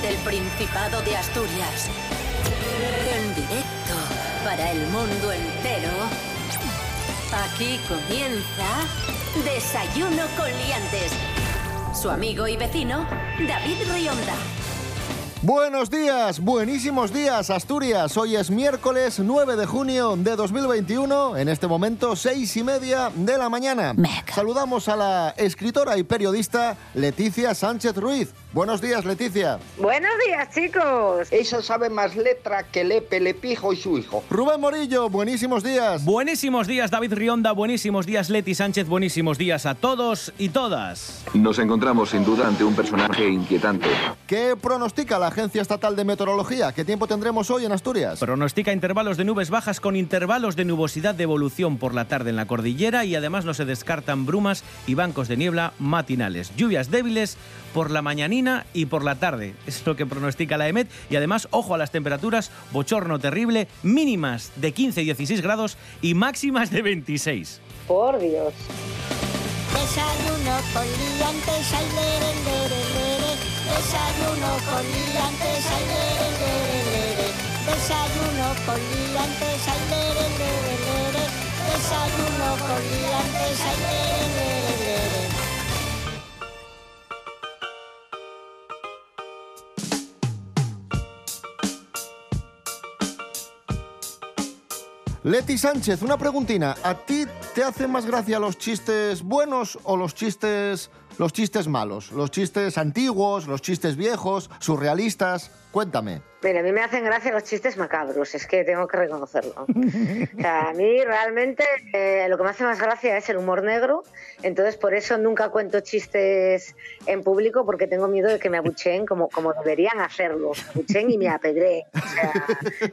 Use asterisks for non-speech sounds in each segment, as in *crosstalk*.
desde el Principado de Asturias. En directo para el mundo entero. Aquí comienza Desayuno con Liantes. Su amigo y vecino, David Rionda. Buenos días, buenísimos días Asturias. Hoy es miércoles 9 de junio de 2021, en este momento seis y media de la mañana. Mega. Saludamos a la escritora y periodista Leticia Sánchez Ruiz. Buenos días Leticia. Buenos días, chicos. Esa sabe más letra que Lepe, Lepijo y su hijo. Rubén Morillo, buenísimos días. Buenísimos días, David Rionda. Buenísimos días, Leti Sánchez. Buenísimos días a todos y todas. Nos encontramos sin duda ante un personaje inquietante. ¿Qué pronostica la Agencia Estatal de Meteorología? ¿Qué tiempo tendremos hoy en Asturias? Pronostica intervalos de nubes bajas con intervalos de nubosidad de evolución por la tarde en la cordillera y además no se descartan brumas y bancos de niebla matinales. Lluvias débiles por la mañanina y por la tarde. Es lo que pronostica la EMET. Y además, ojo a las temperaturas, bochorno terrible, mínimas de 15 y 16 grados y máximas de 26. Por Dios. Desayuno con liantes, ay, lere, lere, lere. Desayuno con liantes, ay, lere, lere, lere. Desayuno con liantes, ay, lere, lere, lere. Desayuno con liantes, ay, lere, lere, lere. Leti Sánchez, una preguntina. ¿A ti te hacen más gracia los chistes buenos o los chistes los chistes malos? Los chistes antiguos, los chistes viejos, surrealistas. Cuéntame. Mira, a mí me hacen gracia los chistes macabros, es que tengo que reconocerlo. *laughs* O sea, a mí realmente eh, lo que me hace más gracia es el humor negro, entonces por eso nunca cuento chistes en público porque tengo miedo de que me abucheen como, como deberían hacerlo, me abucheen y me apedreen. O sea,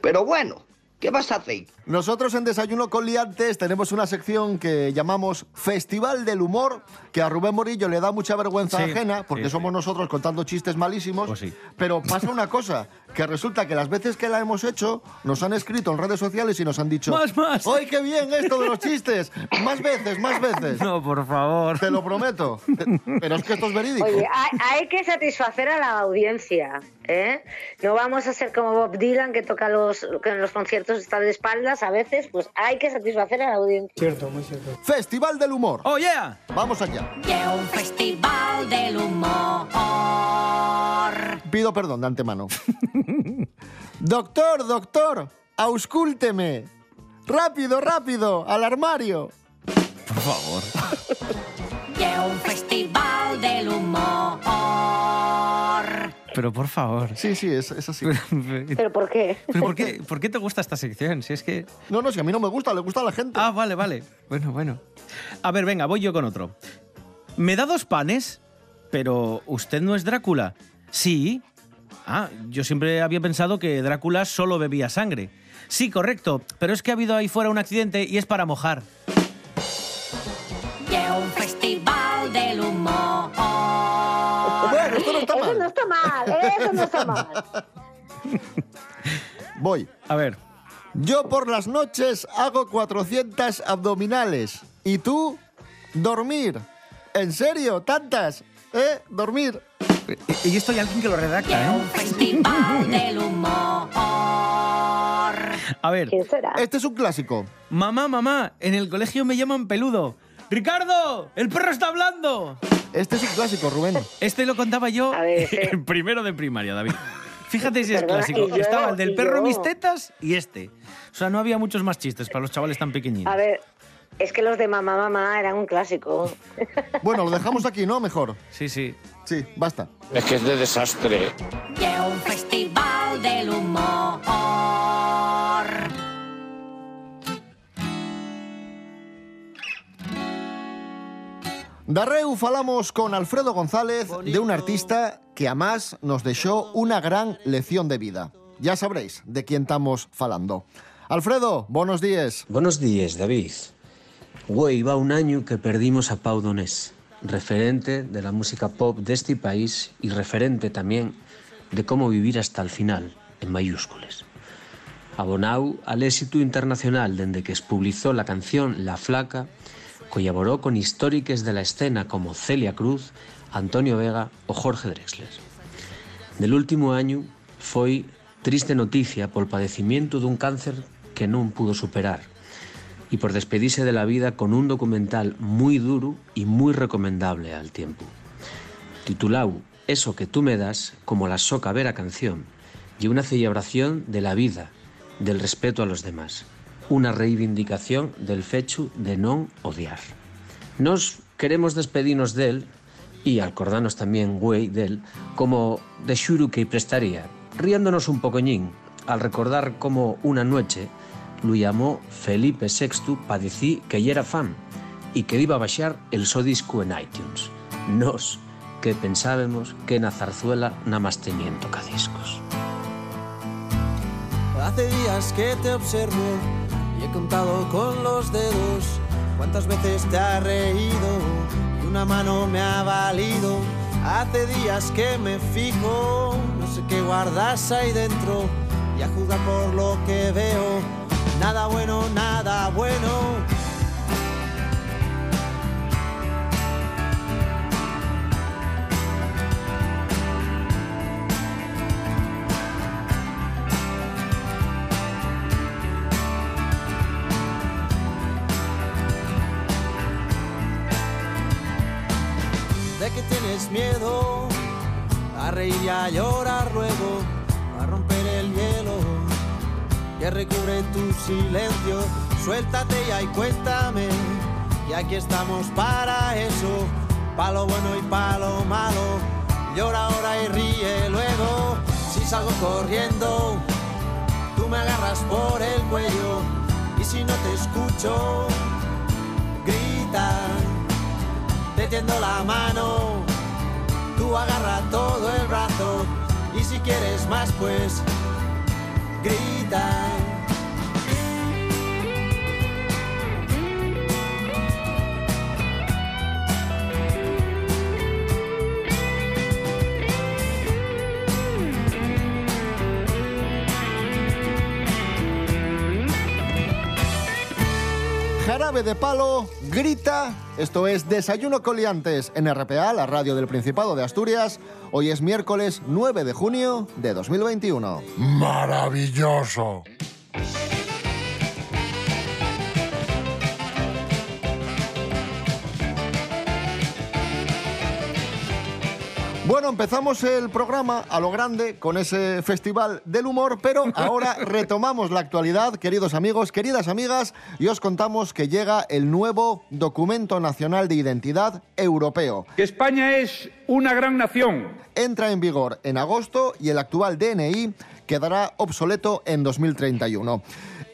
Pero bueno, ¿qué vas a hacer? Nosotros en Desayuno con Liantes tenemos una sección que llamamos Festival del Humor, que a Rubén Morillo le da mucha vergüenza Sí, ajena, porque sí, somos sí. nosotros contando chistes malísimos. Pues sí. Pero pasa una cosa, que resulta que las veces que la hemos hecho, nos han escrito en redes sociales y nos han dicho... Más, más. ¡Ay, qué bien esto de los chistes! Más veces, más veces. No, por favor. Te lo prometo. Pero es que esto es verídico. oye, hay, hay que satisfacer a la audiencia, ¿eh? No vamos a ser como Bob Dylan que toca los, que en los conciertos está de espaldas a veces, pues hay que satisfacer a la audiencia. Festival del Humor. ¡Oh, yeah! Vamos allá. De un festival del humor. Pido perdón de antemano. *laughs* *laughs* doctor, doctor, auscúlteme. Rápido, rápido, al armario. Por favor. *laughs* De un festival del humor. Pero por favor. Sí, sí, es, es así. *laughs* ¿Pero por qué? ¿Pero por qué, por qué te gusta esta sección? Si es que... No, no, si a mí no me gusta, le gusta a la gente. Ah, vale, vale. Bueno, bueno. A ver, venga, voy yo con otro. ¿Me da dos panes? Pero usted no es Drácula. Sí. Ah, yo siempre había pensado que Drácula solo bebía sangre. Sí, correcto, pero es que ha habido ahí fuera un accidente y es para mojar. De un festival del humor. Bueno, esto no está Eso no mal. está mal, eso no está mal. *laughs* Voy. A ver, Yo por las noches hago 400 abdominales. ¿Y tú? Dormir. ¿En serio? ¿Tantas? ¿Eh? Dormir. Y esto hay alguien que lo redacta, un ¿eh? festival *laughs* del humor. A ver, ¿Quién será? Este es un clásico. mamá, mamá, en el colegio me llaman peludo. ¡Ricardo! ¡El perro está hablando! Este es un clásico, Rubén. Este lo contaba yo *laughs* A ver, sí. en primero de primaria, David. Fíjate si es Perdona, clásico. y yo, Estaba el del y perro yo. mis tetas y este. O sea, no había muchos más chistes para los chavales tan pequeñitos. A ver, es que los de mamá, mamá eran un clásico. Bueno, lo dejamos aquí, ¿no? Mejor. Sí, sí. Sí, basta. Es que es de desastre. De un festival del humor. Darreu falamos con Alfredo González de un artista que además nos dejó una gran lección de vida. Ya sabréis de quién estamos falando. Alfredo, buenos días. Buenos días, David. Güey, va un año que perdimos a Pau Donés, referente de la música pop de este país y referente también de cómo vivir hasta el final, en mayúsculas. Abonau al éxito internacional desde que publicó la canción La Flaca, colaboró con históricos de la escena como Celia Cruz, Antonio Vega o Jorge Drexler. Del último año foi triste noticia pol padecimiento dun cáncer que non pudo superar y por despedirse de la vida con un documental muy duro y muy recomendable al tiempo. Titulado Eso que tú me das, como la soca vera canción, y una celebración de la vida, del respeto a los demás. Una reivindicación del fecho de non odiar. Nos queremos despedirnos del y acordarnos también, güey, del como de xuro que prestaría, riéndonos un pocoñín al recordar como una noche lo llamó Felipe VI para decir que ya era fan y que iba a baixar el so disco en iTunes. Nos, que pensábamos que na zarzuela nada más tenían tocadiscos. Hace días que te observo y he contado con los dedos cuántas veces te ha reído y una mano me ha valido. Hace días que me fijo, no sé qué guardas ahí dentro y a juzgar por lo que veo, nada bueno, nada bueno. de que tienes miedo a reír y a llorar luego, recubre tu silencio. Suéltate ya y cuéntame, y aquí estamos para eso, pa' lo bueno y pa' lo malo. Llora ahora y ríe luego, si salgo corriendo, tú me agarras por el cuello, y si no te escucho, grita te tiendo la mano, tú agarra todo el brazo y si quieres más pues grita. Jarabe de palo, grita. Esto es Desayuno Coliantes en RPA, la radio del Principado de Asturias. Hoy es miércoles 9 de junio de 2021. Maravilloso. Bueno, empezamos el programa a lo grande con ese festival del humor, pero *laughs* ahora retomamos la actualidad, queridos amigos, queridas amigas, y os contamos que llega el nuevo Documento Nacional de Identidad Europeo. Que España es una gran nación. Entra en vigor en agosto y el actual DNI quedará obsoleto en 2031.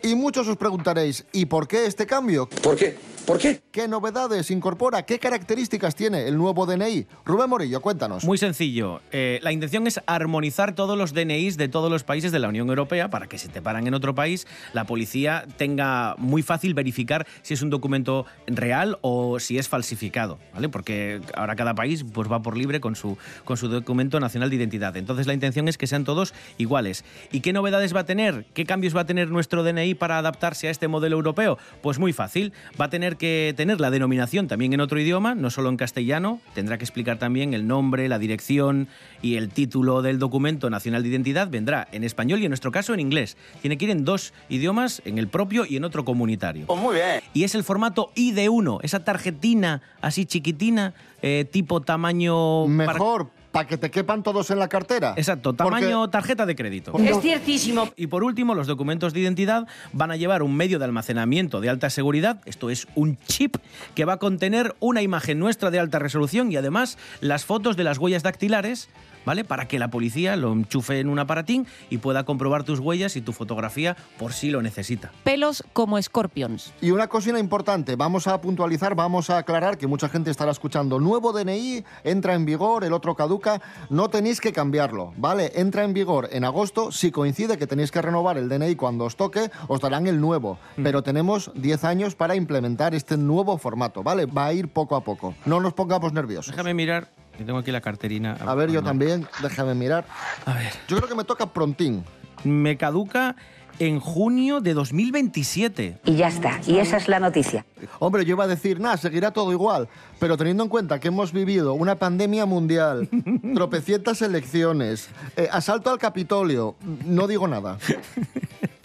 Y muchos os preguntaréis, ¿y por qué este cambio? ¿Por qué? ¿Por qué? ¿Qué novedades incorpora? ¿Qué características tiene el nuevo DNI? Rubén Morillo, cuéntanos. Muy sencillo. Eh, la intención es armonizar todos los DNIs de todos los países de la Unión Europea para que si te paran en otro país, la policía tenga muy fácil verificar si es un documento real o si es falsificado, ¿vale? Porque ahora cada país pues, va por libre con su, con su documento nacional de identidad. Entonces la intención es que sean todos iguales. ¿Y qué novedades va a tener? ¿Qué cambios va a tener nuestro DNI para adaptarse a este modelo europeo? Pues muy fácil. Va a tener que tener la denominación también en otro idioma, no solo en castellano, tendrá que explicar también el nombre, la dirección y el título del documento nacional de identidad vendrá en español y en nuestro caso en inglés. Tiene que ir en dos idiomas, en el propio y en otro comunitario. Pues muy bien. Y es el formato ID1, esa tarjetina así chiquitina, eh, tipo tamaño... Mejor, para que te quepan todos en la cartera. Exacto, Porque- tamaño tarjeta de crédito. Es ciertísimo. Y por último, los documentos de identidad van a llevar un medio de almacenamiento de alta seguridad, esto es un chip que va a contener una imagen nuestra de alta resolución y además las fotos de las huellas dactilares, ¿vale? Para que la policía lo enchufe en un aparatín y pueda comprobar tus huellas y tu fotografía por si lo necesita. Pelos como Scorpions. Y una cosina importante, vamos a puntualizar, vamos a aclarar que mucha gente estará escuchando. Nuevo DNI, entra en vigor, el otro caduca, no tenéis que cambiarlo, ¿vale? Entra en vigor en agosto, si coincide que tenéis que renovar el DNI cuando os toque, os darán el nuevo. Pero tenemos 10 años para implementar este nuevo formato, ¿vale? Va a ir poco a poco. No nos pongamos nerviosos. Déjame mirar, que tengo aquí la carterina. A ver, yo también, déjame mirar. A ver. Yo creo que me toca prontín. Me caduca en junio de 2027. Y ya está, y esa es la noticia. Hombre, yo iba a decir, nada, seguirá todo igual, pero teniendo en cuenta que hemos vivido una pandemia mundial, *laughs* tropecientas elecciones, eh, asalto al Capitolio, no digo nada.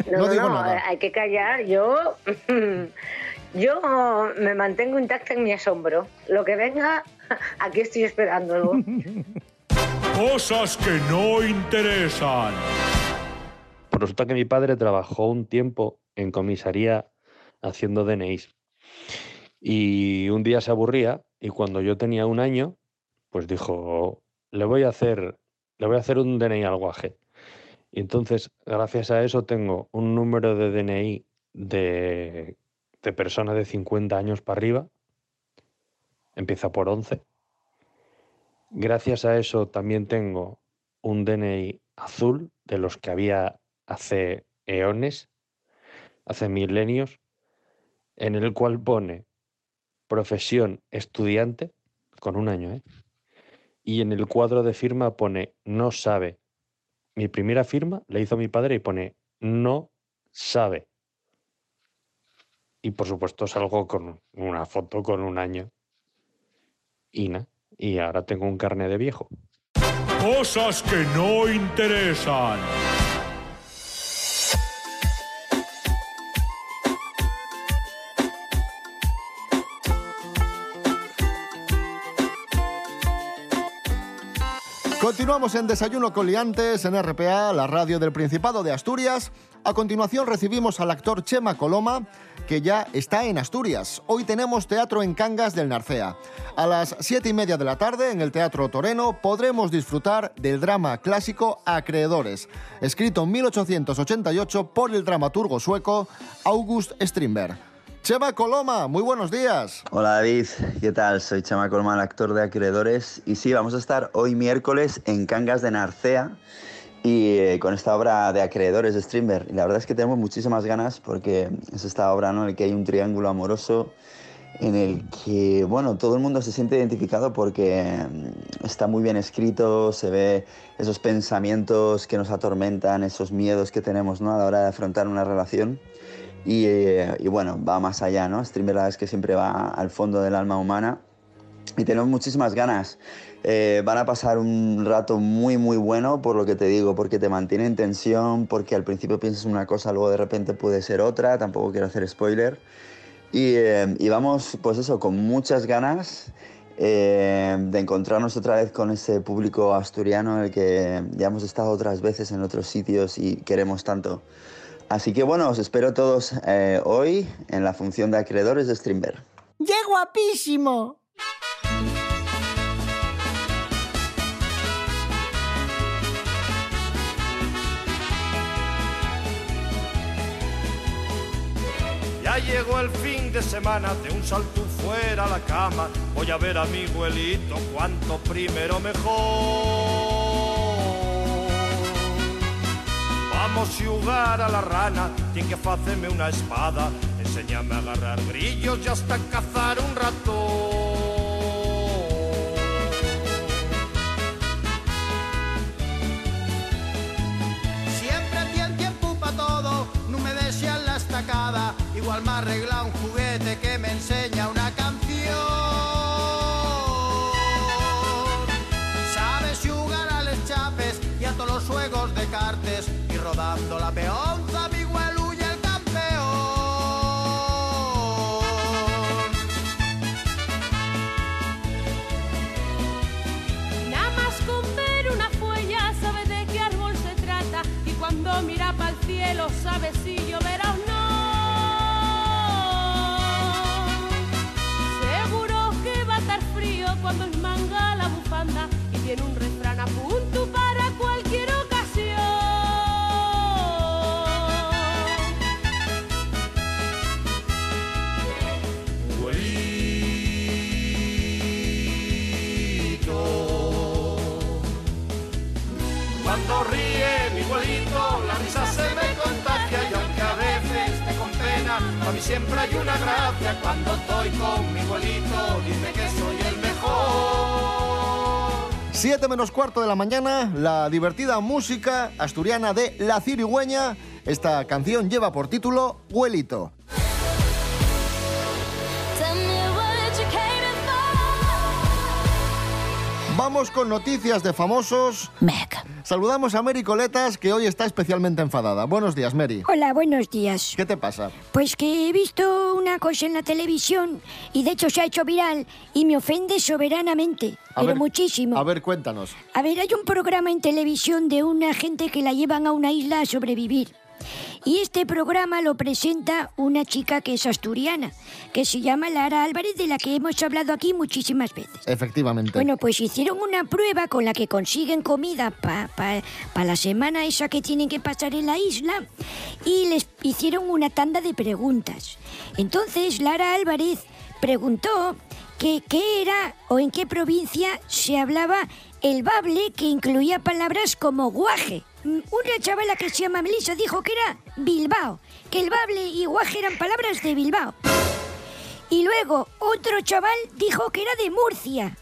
No, No no, digo no, nada. hay que callar. Yo, *laughs* yo me mantengo intacta en mi asombro. Lo que venga, *laughs* aquí estoy esperándolo. Cosas que no interesan. Pues resulta que mi padre trabajó un tiempo en comisaría haciendo DNIs. Y un día se aburría y cuando yo tenía un año, pues dijo, le voy a hacer, le voy a hacer un DNI al guaje. Y entonces, gracias a eso, tengo un número de DNI de, de personas de 50 años para arriba. Empieza por 11. Gracias a eso también tengo un DNI azul de los que había hace eones, hace milenios, en el cual pone profesión estudiante, con un año, ¿eh? Y en el cuadro de firma pone no sabe. Mi primera firma la hizo mi padre y pone no sabe. Y por supuesto salgo con una foto con un año. Y na, y ahora tengo un carne de viejo. Cosas que no interesan. Continuamos en Desayuno con Liantes en RPA, la radio del Principado de Asturias. A continuación recibimos al actor Chema Coloma, que ya está en Asturias. Hoy tenemos teatro en Cangas del Narcea. A las siete y media de la tarde, en el Teatro Toreno, podremos disfrutar del drama clásico Acreedores, escrito en 1888 por el dramaturgo sueco August Strindberg. Chema Coloma, muy buenos días. Hola David, ¿qué tal? Soy Chama Colma, el actor de Acreedores. Y sí, vamos a estar hoy miércoles en Cangas de Narcea y eh, con esta obra de Acreedores de Strindberg. Y la verdad es que tenemos muchísimas ganas porque es esta obra ¿no? en la que hay un triángulo amoroso en el que, bueno, todo el mundo se siente identificado porque mm, está muy bien escrito, se ve esos pensamientos que nos atormentan, esos miedos que tenemos ¿no? a la hora de afrontar una relación. Y, eh, y bueno, va más allá, ¿no? Verdad es que siempre va al fondo del alma humana y tenemos muchísimas ganas. Eh, van a pasar un rato muy, muy bueno, por lo que te digo, porque te mantiene en tensión, porque al principio piensas una cosa, luego de repente puede ser otra, tampoco quiero hacer spoiler. Y, eh, y vamos, pues eso, con muchas ganas eh, de encontrarnos otra vez con ese público asturiano el que ya hemos estado otras veces en otros sitios y queremos tanto. Así que bueno, os espero todos eh, hoy en la función de acreedores de Strindberg. ¡Qué guapísimo! Ya llegó el fin de semana, de un salto fuera a la cama. Voy a ver a mi abuelito, cuanto primero mejor. Vamos a jugar a la rana, tiene que hacerme una espada. Enséñame a agarrar grillos y hasta cazar un ratón. Siempre tiene tiempo para todo, no me desean la estacada. Igual me arregla un juguete que me enseña Y rodando la peonza, mi huelu y el campeón. Nada más con ver una fuella sabe de qué árbol se trata y cuando mira para el cielo sabe si menos cuarto de la mañana, la divertida música asturiana de La Cirigüeña Esta canción lleva por título Huelito. Vamos con noticias de famosos. Saludamos a Mary Coletas, que hoy está especialmente enfadada. Buenos días, Mary. Hola, buenos días. ¿Qué te pasa? Pues que he visto una cosa en la televisión y de hecho se ha hecho viral y me ofende soberanamente, A pero ver, muchísimo. A ver, cuéntanos. A ver, hay un programa en televisión de una gente que la llevan a una isla a sobrevivir. Y este programa lo presenta una chica que es asturiana, que se llama Lara Álvarez, de la que hemos hablado aquí muchísimas veces. Efectivamente. Bueno, pues hicieron una prueba con la que consiguen comida para la semana esa que tienen que pasar en la isla y les hicieron una tanda de preguntas. Entonces Lara Álvarez preguntó que qué era o en qué provincia se hablaba el bable que incluía palabras como guaje. Mm, Una chavala que se llama Melissa dijo que era Bilbao, que el bable y guaje eran palabras de Bilbao. Y luego otro chaval dijo que era de Murcia.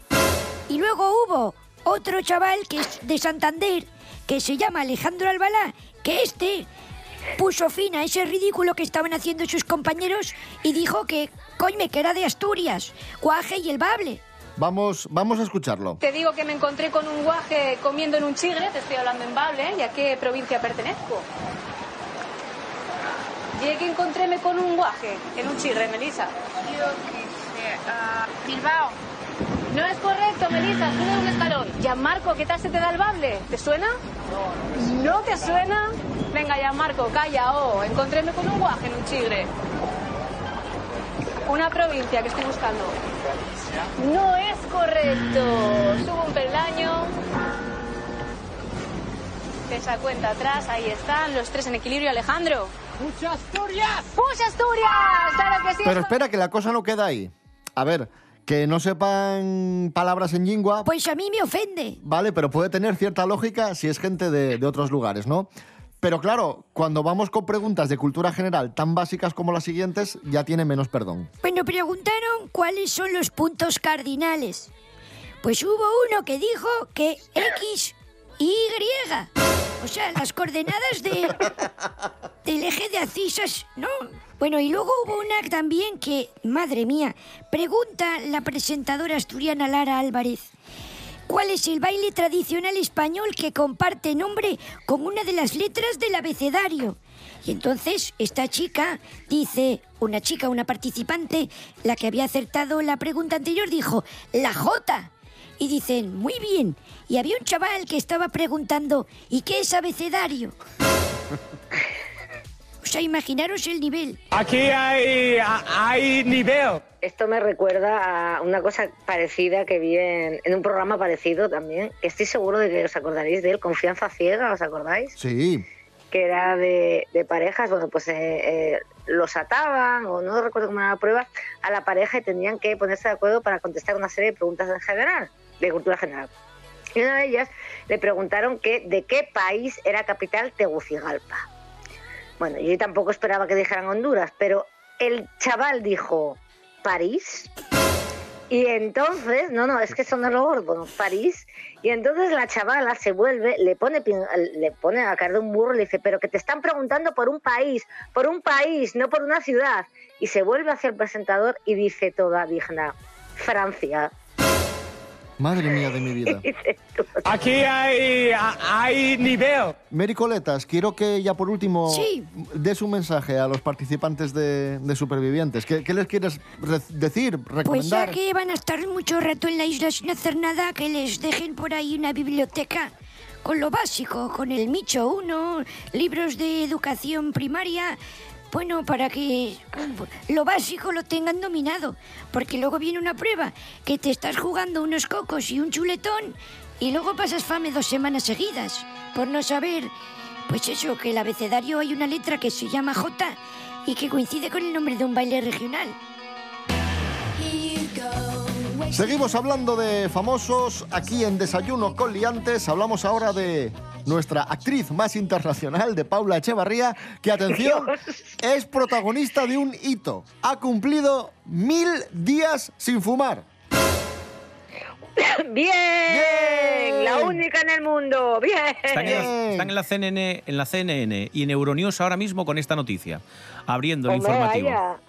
Y luego hubo otro chaval que es de Santander, que se llama Alejandro Albalá, que este puso fin a ese ridículo que estaban haciendo sus compañeros y dijo que, coñme, que era de Asturias, guaje y el bable. Vamos, vamos a escucharlo. Te digo que me encontré con un guaje comiendo en un chigre, te estoy hablando en Bable, ¿y a qué provincia pertenezco? Llegué que encontréme con un guaje en un chigre, Melissa. Yo qué sé, ah, Bilbao. No es correcto, Melissa, sube un escalón. Gianmarco, ¿qué tal se te da el bable? ¿Te suena? No. ¿No te suena? Venga, Gianmarco, calla, oh, encontréme con un guaje en un chigre. Una provincia que estoy buscando. No es correcto. Subo un peldaño. Esa cuenta atrás, ahí están, los tres en equilibrio, Alejandro. ¡Pucha Asturias! ¡Pucha Asturias! ¡Claro que sí! Pero espera, que la cosa no queda ahí. A ver, que no sepan palabras en lingua, Pues a mí me ofende. vale, pero puede tener cierta lógica si es gente de, de otros lugares, ¿no? Pero claro, cuando vamos con preguntas de cultura general tan básicas como las siguientes, ya tiene menos perdón. Bueno, preguntaron cuáles son los puntos cardinales. Pues hubo uno que dijo que X y Y. O sea, las coordenadas de, del eje de abscisas, ¿no? Bueno, y luego hubo una también que, madre mía, pregunta la presentadora asturiana Lara Álvarez. ¿Cuál es el baile tradicional español que comparte nombre con una de las letras del abecedario? Y entonces esta chica dice, una chica, una participante, la que había acertado la pregunta anterior, dijo, la J. Y dicen, muy bien. Y había un chaval que estaba preguntando, ¿y qué es abecedario? *laughs* O sea, imaginaros el nivel. Aquí hay, hay nivel. Esto me recuerda a una cosa parecida que vi en, en un programa parecido también. que Estoy seguro de que os acordaréis de él, Confianza Ciega, ¿os acordáis? Sí. Que era de, de parejas, bueno, pues eh, eh, los ataban, o no recuerdo cómo era la prueba, a la pareja y tenían que ponerse de acuerdo para contestar una serie de preguntas en general, de cultura general. Y una de ellas le preguntaron que de qué país era capital Tegucigalpa. Bueno, yo tampoco esperaba que dijeran Honduras, pero el chaval dijo París. Y entonces, no, no, es que eso no lo París. Y entonces la chavala se vuelve, le pone, le pone a caer de un burro y le dice, pero que te están preguntando por un país, por un país, no por una ciudad. Y se vuelve hacia el presentador y dice toda digna, Francia. Madre mía de mi vida. Aquí hay, hay nivel. Mary Coletas, quiero que ya por último Sí. des un mensaje a los participantes de, de Supervivientes. ¿Qué, qué les quieres re- decir, Pues ya recomendar? que van a estar mucho rato en la isla sin hacer nada, que les dejen por ahí una biblioteca con lo básico, con el Micho 1, libros de educación primaria, bueno, para que lo básico lo tengan dominado, porque luego viene una prueba, que te estás jugando unos cocos y un chuletón, y luego pasas fame dos semanas seguidas, por no saber, pues eso, que el abecedario hay una letra que se llama J y que coincide con el nombre de un baile regional. Seguimos hablando de famosos aquí en Desayuno con Liantes. Hablamos ahora de nuestra actriz más internacional, de Paula Echevarría, que, atención, es protagonista de un hito. Ha cumplido mil días sin fumar. Bien, la única única en el mundo. Bien. Están en, la, están en la CNN, en la CNN y en Euronews ahora mismo con esta noticia, abriendo el Hombre, informativo. vaya.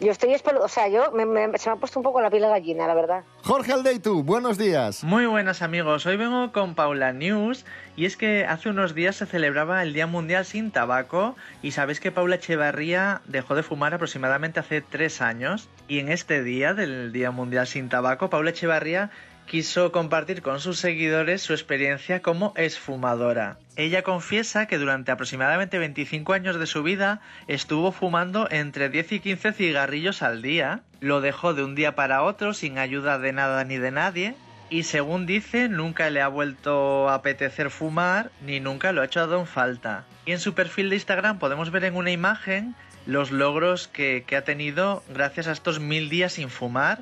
Yo estoy o sea, yo me- me- se me ha puesto un poco la piel de gallina, la verdad. Jorge Aldeitu, buenos días. Muy buenas amigos, hoy vengo con Paula News y es que hace unos días se celebraba el Día Mundial sin Tabaco y sabéis que Paula Echevarría dejó de fumar aproximadamente hace tres años y en este día del Día Mundial sin Tabaco Paula Echevarría quiso compartir con sus seguidores su experiencia como esfumadora. Ella confiesa que durante aproximadamente 25 años de su vida estuvo fumando entre 10 y 15 cigarrillos al día, lo dejó de un día para otro sin ayuda de nada ni de nadie y según dice nunca le ha vuelto a apetecer fumar ni nunca lo ha echado en falta. Y en su perfil de Instagram podemos ver en una imagen los logros que, que ha tenido gracias a estos mil días sin fumar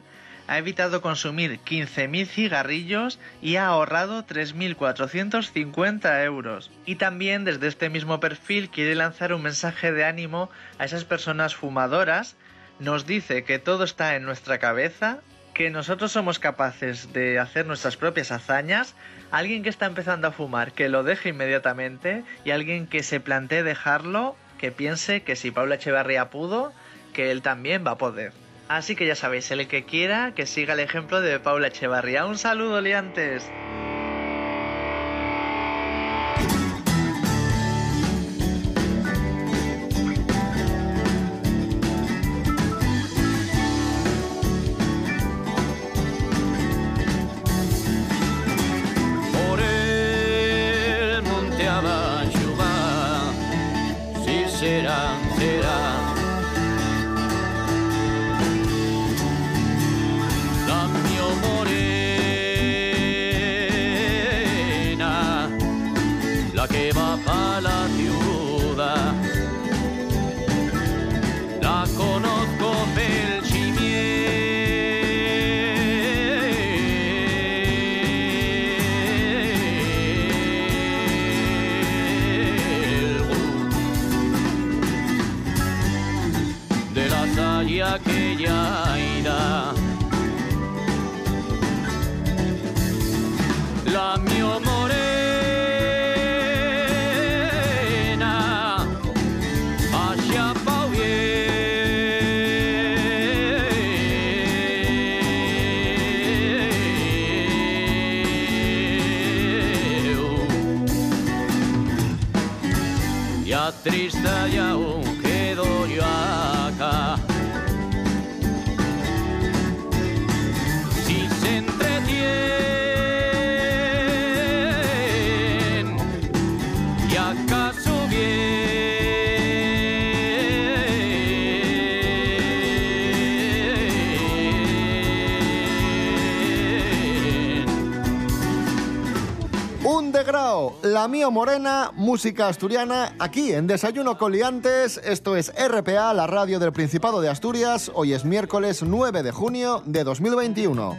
ha evitado consumir 15.000 cigarrillos y ha ahorrado 3.450 euros. Y también desde este mismo perfil quiere lanzar un mensaje de ánimo a esas personas fumadoras. Nos dice que todo está en nuestra cabeza, que nosotros somos capaces de hacer nuestras propias hazañas. Alguien que está empezando a fumar, que lo deje inmediatamente. Y alguien que se plantee dejarlo, que piense que si Paula Echevarría pudo, que él también va a poder. Así que ya sabéis, el que quiera que siga el ejemplo de Paula Echevarría. Un saludo, liantes. Morena, música asturiana, aquí en Desayuno con Liantes. Esto es RPA, la radio del Principado de Asturias. Hoy es miércoles 9 de junio de 2021.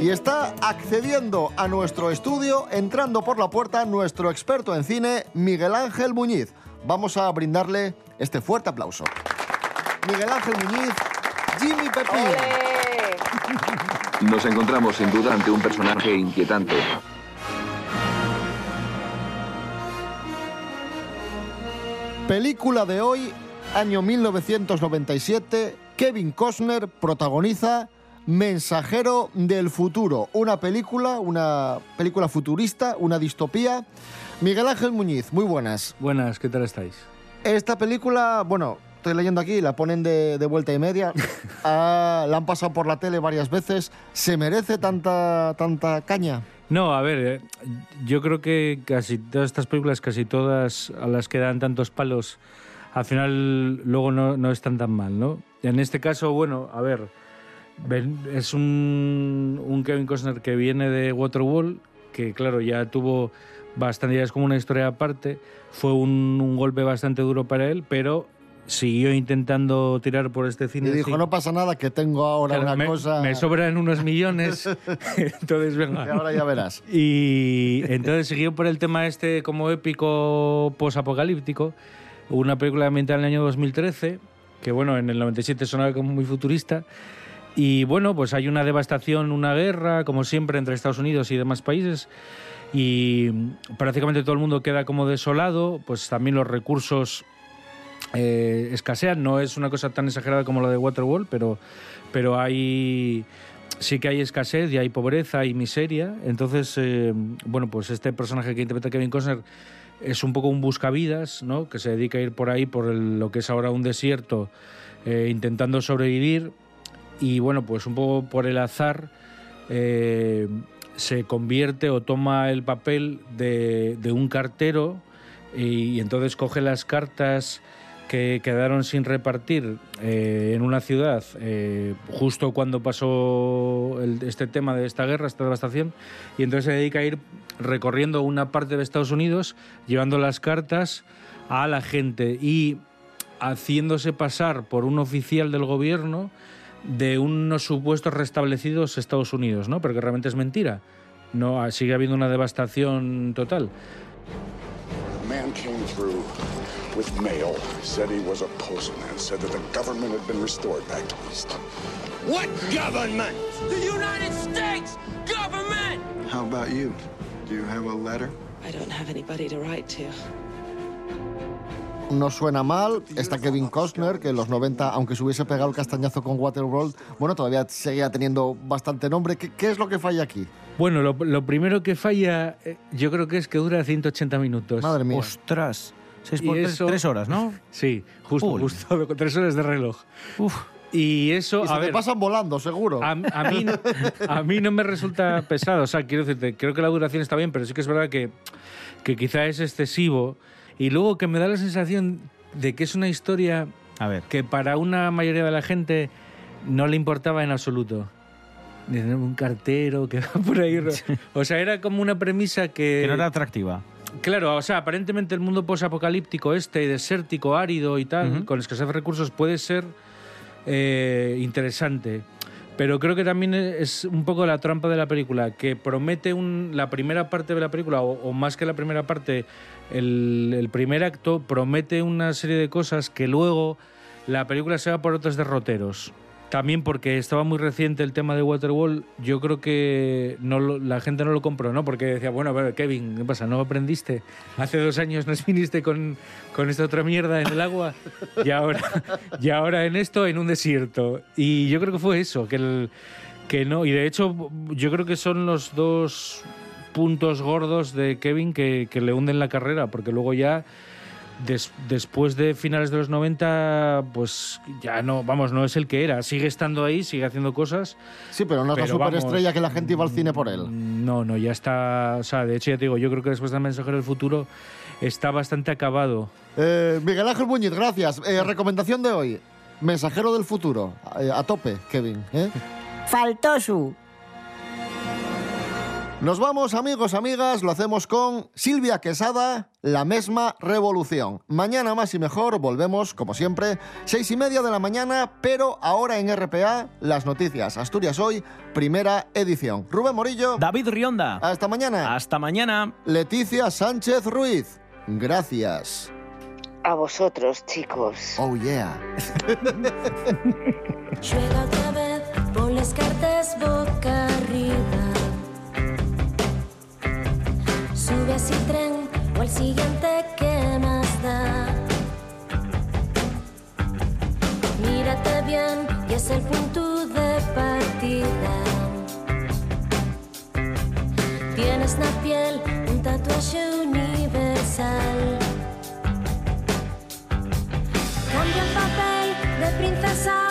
Y está accediendo a nuestro estudio, entrando por la puerta, nuestro experto en cine, Miguel Ángel Muñiz. Vamos a brindarle este fuerte aplauso. Miguel Ángel Muñiz, Jimmy Pepín. Nos encontramos sin duda ante un personaje inquietante. Película de hoy, año 1997. Kevin Costner protagoniza Mensajero del futuro, una película, una película futurista, una distopía. Miguel Ángel Muñiz, muy buenas. Buenas, ¿qué tal estáis? Esta película, bueno, estoy leyendo aquí, la ponen de, de vuelta y media. *laughs* Ah, la han pasado por la tele varias veces. ¿Se merece tanta, tanta caña? No, a ver, eh, yo creo que casi todas estas películas, casi todas a las que dan tantos palos, al final luego no, no están tan mal, ¿no? En este caso, bueno, a ver, es un, un Kevin Costner que viene de Waterworld, que claro, ya tuvo bastante, ya es como una historia aparte, fue un, un golpe bastante duro para él, pero siguió intentando tirar por este cine. Y dijo, sí. no pasa nada, que tengo ahora Claro, una me, cosa... me sobran unos millones, *laughs* entonces venga. Y ahora ya verás. Y entonces siguió por el tema este como épico posapocalíptico, una película ambientada en el año 2013 que bueno, en el 97 sonaba como muy futurista. Y bueno, pues hay una devastación, una guerra, como siempre, entre Estados Unidos y demás países. Y prácticamente todo el mundo queda como desolado, pues también los recursos eh, escasean. No es una cosa tan exagerada como la de Waterworld, pero, pero hay sí que hay escasez y hay pobreza y miseria. Entonces, eh, bueno, pues este personaje que interpreta Kevin Costner es un poco un buscavidas, ¿no? Que se dedica a ir por ahí, por lo que es ahora un desierto, eh, intentando sobrevivir. Y bueno, pues un poco por el azar eh, se convierte o toma el papel de un cartero y, entonces coge las cartas que quedaron sin repartir eh, en una ciudad eh, justo cuando pasó el- este tema de esta guerra, esta devastación, y entonces se dedica a ir recorriendo una parte de Estados Unidos, llevando las cartas a la gente y haciéndose pasar por un oficial del gobierno de unos supuestos restablecidos Estados Unidos, ¿no? Pero que realmente es mentira. No, sigue habiendo una devastación total. A man came through with mail, said he was a postman, said that the government had been restored back east. What government? The United States government! How about you? Do you have a letter? I don't have anybody to write to. No suena mal. Está Kevin Costner, que en los 90, aunque se hubiese pegado el castañazo con Waterworld, bueno, todavía seguía teniendo bastante nombre. ¿Qué, qué es lo que falla aquí? Bueno, lo, lo primero que falla, eh, yo creo que es que dura 180 minutos. Madre mía. Ostras. Seis Y por tres, eso- tres horas, ¿no? *laughs* Sí, justo, Uy. justo, con *laughs* tres horas de reloj. Y eso, Y se a te ver, pasan volando, seguro. a, a mí, no- *laughs* a mí no me resulta pesado. O sea, quiero decirte, creo que la duración está bien, pero sí que es verdad que, que quizá es excesivo. Y luego que me da la sensación de que es una historia A ver. que para una mayoría de la gente no le importaba en absoluto. Dicen, Un cartero que va por ahí. O sea, era como una premisa que... Que no era atractiva. Claro, o sea, aparentemente el mundo posapocalíptico este, desértico, árido y tal, con escasez de recursos, puede ser eh, interesante. Pero creo que también es un poco la trampa de la película, que promete un, la primera parte de la película, o, o más que la primera parte, el, el primer acto promete una serie de cosas que luego la película se va por otros derroteros. También porque estaba muy reciente el tema de Waterworld, yo creo que no lo- la gente no lo compró, ¿no? Porque decía, bueno, a ver, Kevin, ¿qué pasa? ¿No aprendiste? Hace dos años nos *laughs* viniste con, con esta otra mierda en el agua y ahora, *laughs* y ahora en esto, en un desierto. Y yo creo que fue eso, que, el, que no. Y de hecho, yo creo que son los dos puntos gordos de Kevin que, que le hunden la carrera, porque luego ya des- después de finales de los 90, pues ya no, vamos, no es el que era. Sigue estando ahí, sigue haciendo cosas. Sí, pero no es la superestrella que la gente iba al cine por él. No, no, ya está. O sea, de hecho, ya te digo, yo creo que después del Mensajero del Futuro está bastante acabado. Eh, Miguel Ángel Muñiz, gracias. Eh, recomendación de hoy. Mensajero del futuro. Eh, a tope, Kevin. ¿eh? Nos vamos, amigos, amigas. Lo hacemos con Silvia Quesada, La misma revolución. Mañana más y mejor. Volvemos, como siempre, seis y media de la mañana, pero ahora en RPA, las noticias. Asturias Hoy, primera edición. Rubén Morillo. David Rionda. Hasta mañana. Hasta mañana. Leticia Sánchez Ruiz. Gracias. A vosotros, chicos. Oh, yeah. *laughs* Otra vez, pon las cartas boca Sube a tren o al siguiente que más da. Mírate bien y es el punto de partida. Tienes la piel un tatuaje universal. Cambia el papel de princesa